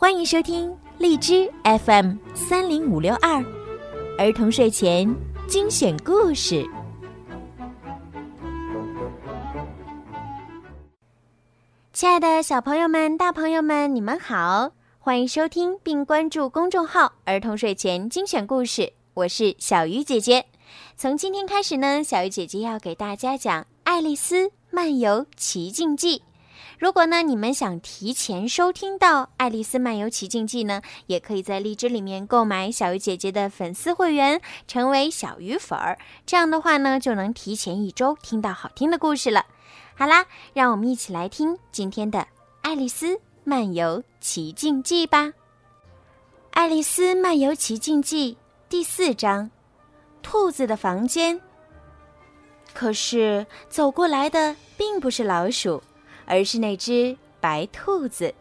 欢迎收听荔枝 FM 三零五六二儿童睡前精选故事。亲爱的小朋友们、大朋友们，你们好！欢迎收听并关注公众号“儿童睡前精选故事”，我是小鱼姐姐。从今天开始呢，小鱼姐姐要给大家讲《爱丽丝漫游奇境记》。如果呢，你们想提前收听到《爱丽丝漫游奇境记》呢，也可以在荔枝里面购买小鱼姐姐的粉丝会员，成为小鱼粉儿。这样的话呢，就能提前一周听到好听的故事了。好啦，让我们一起来听今天的《爱丽丝漫游奇境记》吧。《爱丽丝漫游奇境记》第四章：兔子的房间。可是走过来的并不是老鼠。而是那只白兔子，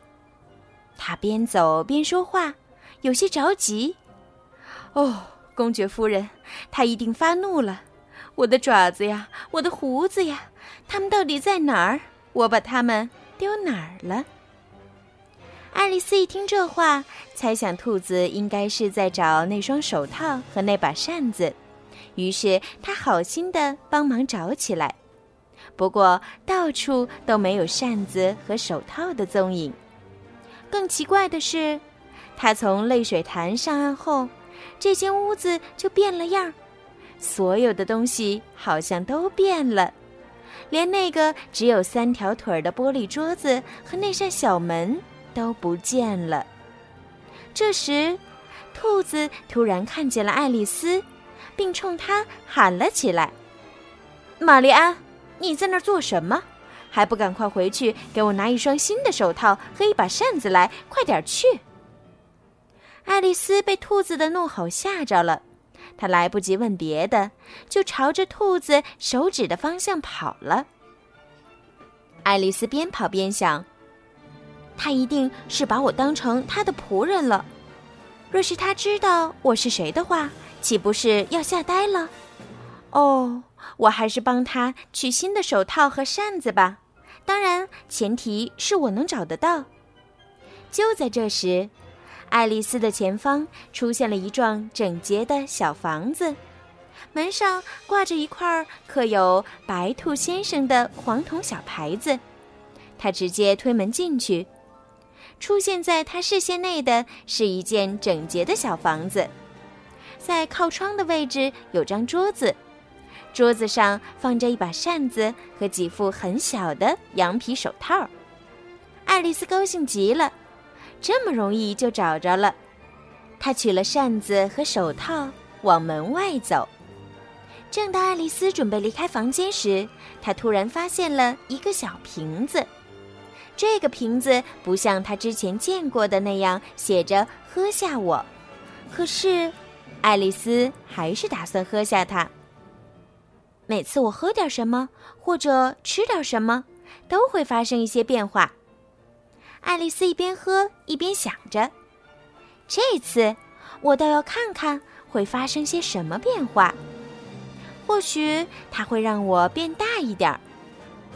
它边走边说话，有些着急。哦，公爵夫人，他一定发怒了！我的爪子呀，我的胡子呀，它们到底在哪儿？我把它们丢哪儿了？爱丽丝一听这话，猜想兔子应该是在找那双手套和那把扇子，于是她好心的帮忙找起来。不过，到处都没有扇子和手套的踪影。更奇怪的是，他从泪水潭上岸后，这间屋子就变了样儿，所有的东西好像都变了，连那个只有三条腿的玻璃桌子和那扇小门都不见了。这时，兔子突然看见了爱丽丝，并冲她喊了起来：“玛丽安！”你在那儿做什么？还不赶快回去给我拿一双新的手套和一把扇子来！快点去！爱丽丝被兔子的怒吼吓着了，她来不及问别的，就朝着兔子手指的方向跑了。爱丽丝边跑边想：他一定是把我当成他的仆人了。若是他知道我是谁的话，岂不是要吓呆了？哦。我还是帮他取新的手套和扇子吧，当然前提是我能找得到。就在这时，爱丽丝的前方出现了一幢整洁的小房子，门上挂着一块刻有“白兔先生”的黄铜小牌子。她直接推门进去，出现在她视线内的是一间整洁的小房子，在靠窗的位置有张桌子。桌子上放着一把扇子和几副很小的羊皮手套，爱丽丝高兴极了，这么容易就找着了。她取了扇子和手套，往门外走。正当爱丽丝准备离开房间时，她突然发现了一个小瓶子。这个瓶子不像她之前见过的那样写着“喝下我”，可是，爱丽丝还是打算喝下它。每次我喝点什么或者吃点什么，都会发生一些变化。爱丽丝一边喝一边想着：“这次我倒要看看会发生些什么变化。或许它会让我变大一点儿。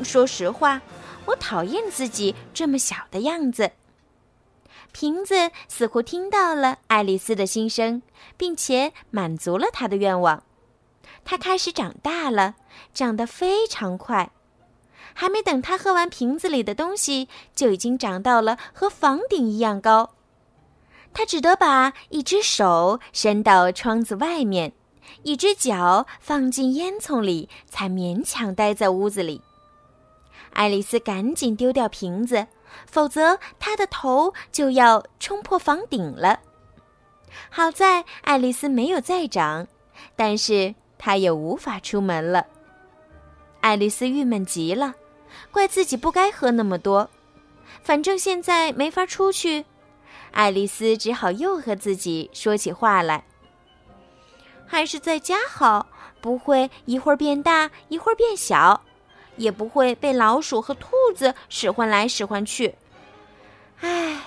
说实话，我讨厌自己这么小的样子。”瓶子似乎听到了爱丽丝的心声，并且满足了她的愿望。它开始长大了，长得非常快，还没等它喝完瓶子里的东西，就已经长到了和房顶一样高。它只得把一只手伸到窗子外面，一只脚放进烟囱里，才勉强待在屋子里。爱丽丝赶紧丢掉瓶子，否则她的头就要冲破房顶了。好在爱丽丝没有再长，但是。他也无法出门了。爱丽丝郁闷极了，怪自己不该喝那么多。反正现在没法出去，爱丽丝只好又和自己说起话来：“还是在家好，不会一会儿变大一会儿变小，也不会被老鼠和兔子使唤来使唤去。唉，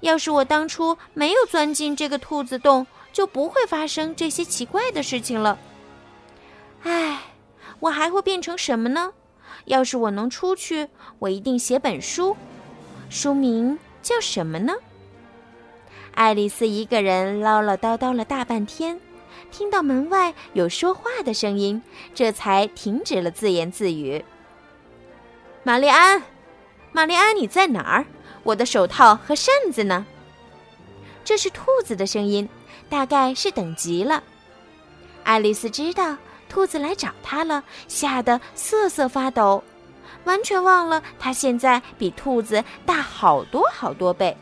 要是我当初没有钻进这个兔子洞，就不会发生这些奇怪的事情了。”唉，我还会变成什么呢？要是我能出去，我一定写本书，书名叫什么呢？爱丽丝一个人唠唠叨叨了大半天，听到门外有说话的声音，这才停止了自言自语。玛丽安，玛丽安，你在哪儿？我的手套和扇子呢？这是兔子的声音，大概是等急了。爱丽丝知道兔子来找他了，吓得瑟瑟发抖，完全忘了他现在比兔子大好多好多倍。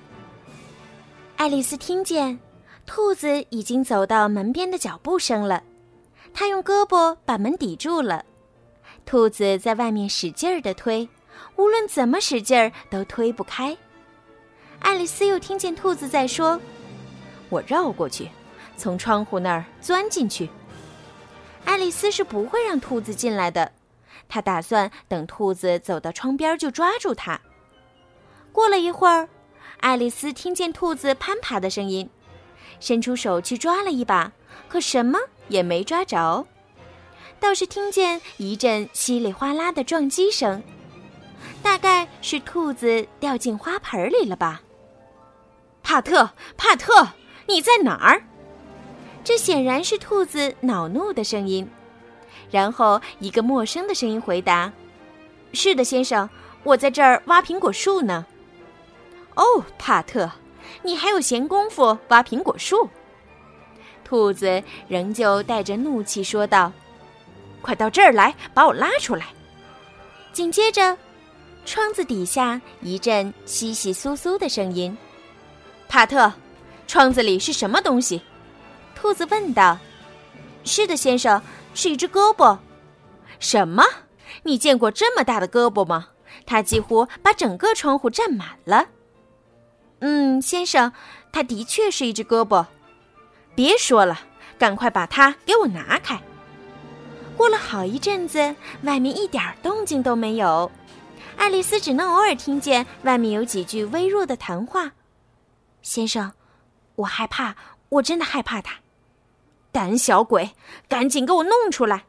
爱丽丝听见兔子已经走到门边的脚步声了，她用胳膊把门抵住了。兔子在外面使劲儿地推，无论怎么使劲儿都推不开。爱丽丝又听见兔子在说：“我绕过去，从窗户那儿钻进去。”爱丽丝是不会让兔子进来的，她打算等兔子走到窗边就抓住它。过了一会儿，爱丽丝听见兔子攀爬的声音，伸出手去抓了一把，可什么也没抓着，倒是听见一阵稀里哗啦的撞击声，大概是兔子掉进花盆里了吧。帕特，帕特，你在哪儿？这显然是兔子恼怒的声音。然后一个陌生的声音回答：“是的，先生，我在这儿挖苹果树呢。”哦，帕特，你还有闲工夫挖苹果树？兔子仍旧带着怒气说道：“快到这儿来，把我拉出来！”紧接着，窗子底下一阵窸窸窣窣的声音。帕特，窗子里是什么东西？兔子问道。“是的，先生，是一只胳膊。”“什么？你见过这么大的胳膊吗？它几乎把整个窗户占满了。”“嗯，先生，它的确是一只胳膊。”“别说了，赶快把它给我拿开。”过了好一阵子，外面一点动静都没有，爱丽丝只能偶尔听见外面有几句微弱的谈话。先生，我害怕，我真的害怕他。胆小鬼，赶紧给我弄出来！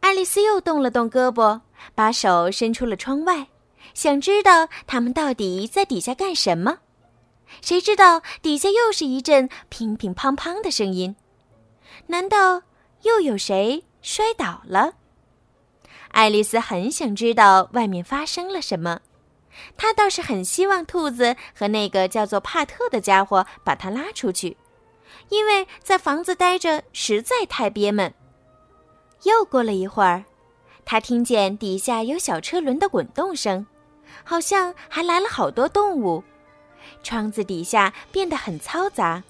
爱丽丝又动了动胳膊，把手伸出了窗外，想知道他们到底在底下干什么。谁知道底下又是一阵乒乒乓乓的声音？难道又有谁摔倒了？爱丽丝很想知道外面发生了什么。她倒是很希望兔子和那个叫做帕特的家伙把她拉出去，因为在房子待着实在太憋闷。又过了一会儿，他听见底下有小车轮的滚动声，好像还来了好多动物。窗子底下变得很嘈杂。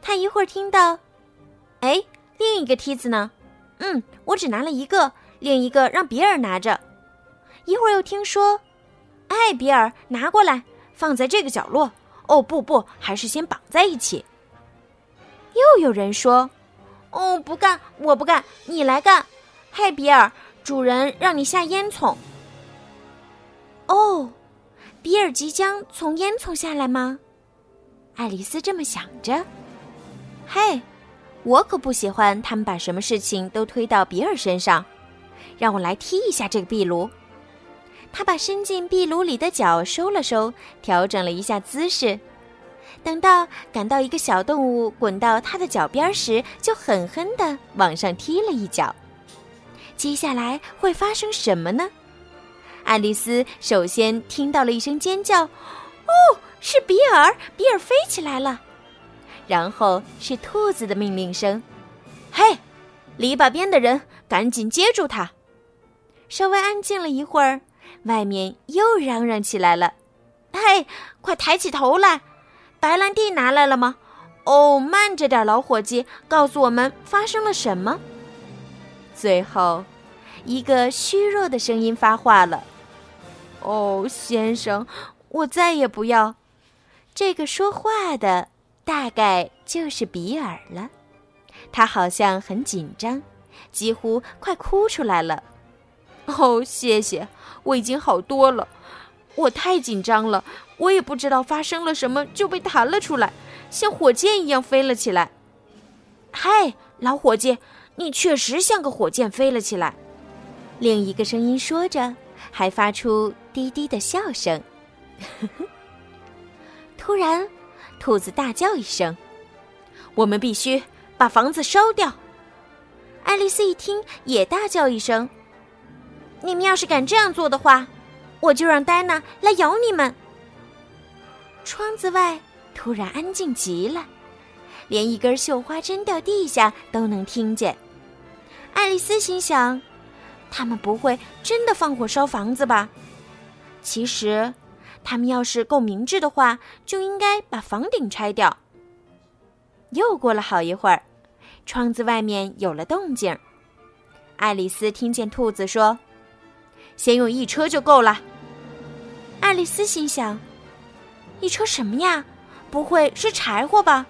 他一会儿听到：“哎，另一个梯子呢？嗯，我只拿了一个，另一个让比尔拿着。”一会儿又听说。哎，比尔，拿过来，放在这个角落。哦，不不，还是先绑在一起。又有人说：“哦，不干，我不干，你来干。”嘿，比尔，主人让你下烟囱。哦，比尔即将从烟囱下来吗？爱丽丝这么想着。嘿，我可不喜欢他们把什么事情都推到比尔身上。让我来踢一下这个壁炉。他把伸进壁炉里的脚收了收，调整了一下姿势。等到感到一个小动物滚到他的脚边时，就狠狠地往上踢了一脚。接下来会发生什么呢？爱丽丝首先听到了一声尖叫：“哦，是比尔！比尔飞起来了！”然后是兔子的命令声：“嘿，篱笆边的人，赶紧接住他！”稍微安静了一会儿。外面又嚷嚷起来了：“嘿，快抬起头来！白兰地拿来了吗？哦，慢着点，老伙计，告诉我们发生了什么。”最后，一个虚弱的声音发话了：“哦，先生，我再也不要。”这个说话的大概就是比尔了，他好像很紧张，几乎快哭出来了。哦，谢谢。我已经好多了，我太紧张了，我也不知道发生了什么，就被弹了出来，像火箭一样飞了起来。嗨，老伙计，你确实像个火箭飞了起来。另一个声音说着，还发出低低的笑声。突然，兔子大叫一声：“我们必须把房子烧掉！”爱丽丝一听，也大叫一声：“你们要是敢这样做的话，我就让戴娜来咬你们！”窗子外突然安静极了，连一根绣花针掉地下都能听见。爱丽丝心想：“他们不会真的放火烧房子吧？”其实，他们要是够明智的话，就应该把房顶拆掉。又过了好一会儿，窗子外面有了动静。爱丽丝听见兔子说：“先用一车就够了。”爱丽丝心想：“一车什么呀？不会是柴火吧？”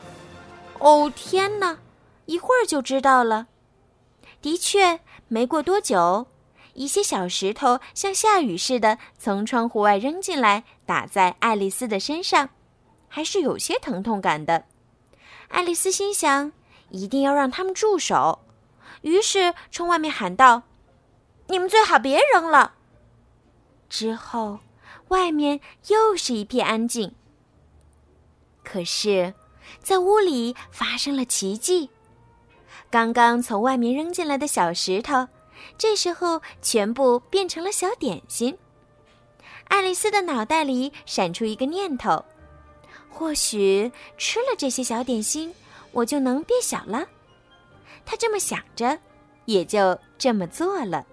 哦天哪！一会儿就知道了。的确，没过多久。一些小石头像下雨似的从窗户外扔进来，打在爱丽丝的身上，还是有些疼痛感的。爱丽丝心想，一定要让他们住手，于是冲外面喊道：“你们最好别扔了。”之后，外面又是一片安静。可是，在屋里发生了奇迹，刚刚从外面扔进来的小石头。这时候，全部变成了小点心。爱丽丝的脑袋里闪出一个念头：或许吃了这些小点心，我就能变小了。她这么想着，也就这么做了。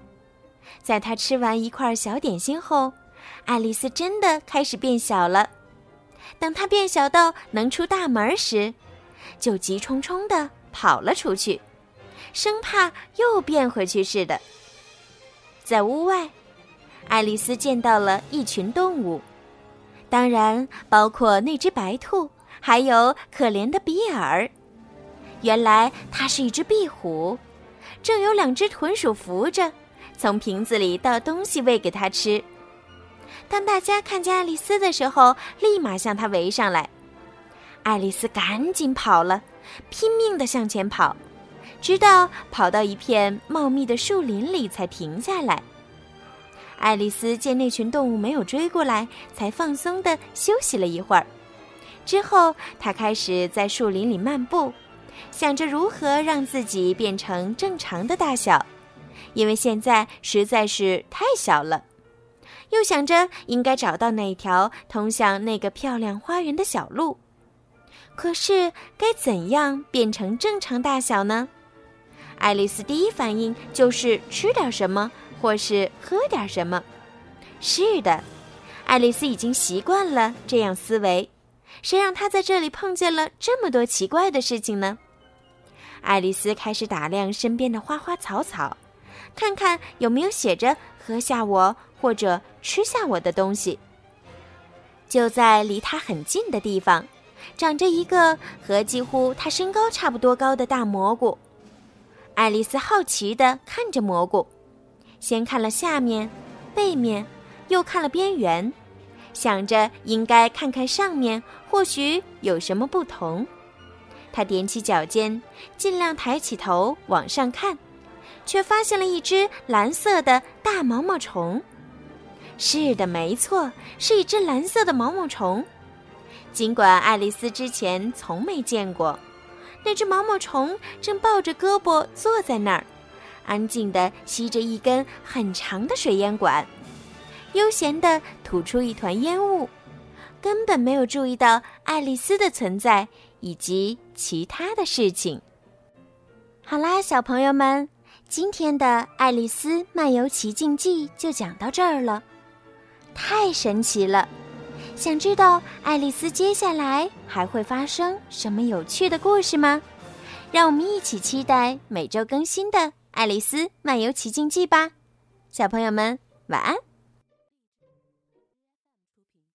在她吃完一块小点心后，爱丽丝真的开始变小了。等她变小到能出大门时，就急冲冲地跑了出去。生怕又变回去似的。在屋外，爱丽丝见到了一群动物，当然包括那只白兔，还有可怜的比尔。原来它是一只壁虎，正有两只豚鼠扶着，从瓶子里倒东西喂给它吃。当大家看见爱丽丝的时候，立马向她围上来。爱丽丝赶紧跑了，拼命地向前跑。直到跑到一片茂密的树林里，才停下来。爱丽丝见那群动物没有追过来，才放松地休息了一会儿。之后，她开始在树林里漫步，想着如何让自己变成正常的大小，因为现在实在是太小了。又想着应该找到那条通向那个漂亮花园的小路。可是，该怎样变成正常大小呢？爱丽丝第一反应就是吃点什么，或是喝点什么。是的，爱丽丝已经习惯了这样思维。谁让她在这里碰见了这么多奇怪的事情呢？爱丽丝开始打量身边的花花草草，看看有没有写着“喝下我”或者“吃下我的”东西。就在离她很近的地方，长着一个和几乎她身高差不多高的大蘑菇。爱丽丝好奇地看着蘑菇，先看了下面、背面，又看了边缘，想着应该看看上面，或许有什么不同。她踮起脚尖，尽量抬起头往上看，却发现了一只蓝色的大毛毛虫。是的，没错，是一只蓝色的毛毛虫。尽管爱丽丝之前从没见过。那只毛毛虫正抱着胳膊坐在那儿，安静地吸着一根很长的水烟管，悠闲地吐出一团烟雾，根本没有注意到爱丽丝的存在以及其他的事情。好啦，小朋友们，今天的《爱丽丝漫游奇境记》就讲到这儿了，太神奇了！想知道爱丽丝接下来还会发生什么有趣的故事吗？让我们一起期待每周更新的《爱丽丝漫游奇境记》吧，小朋友们晚安。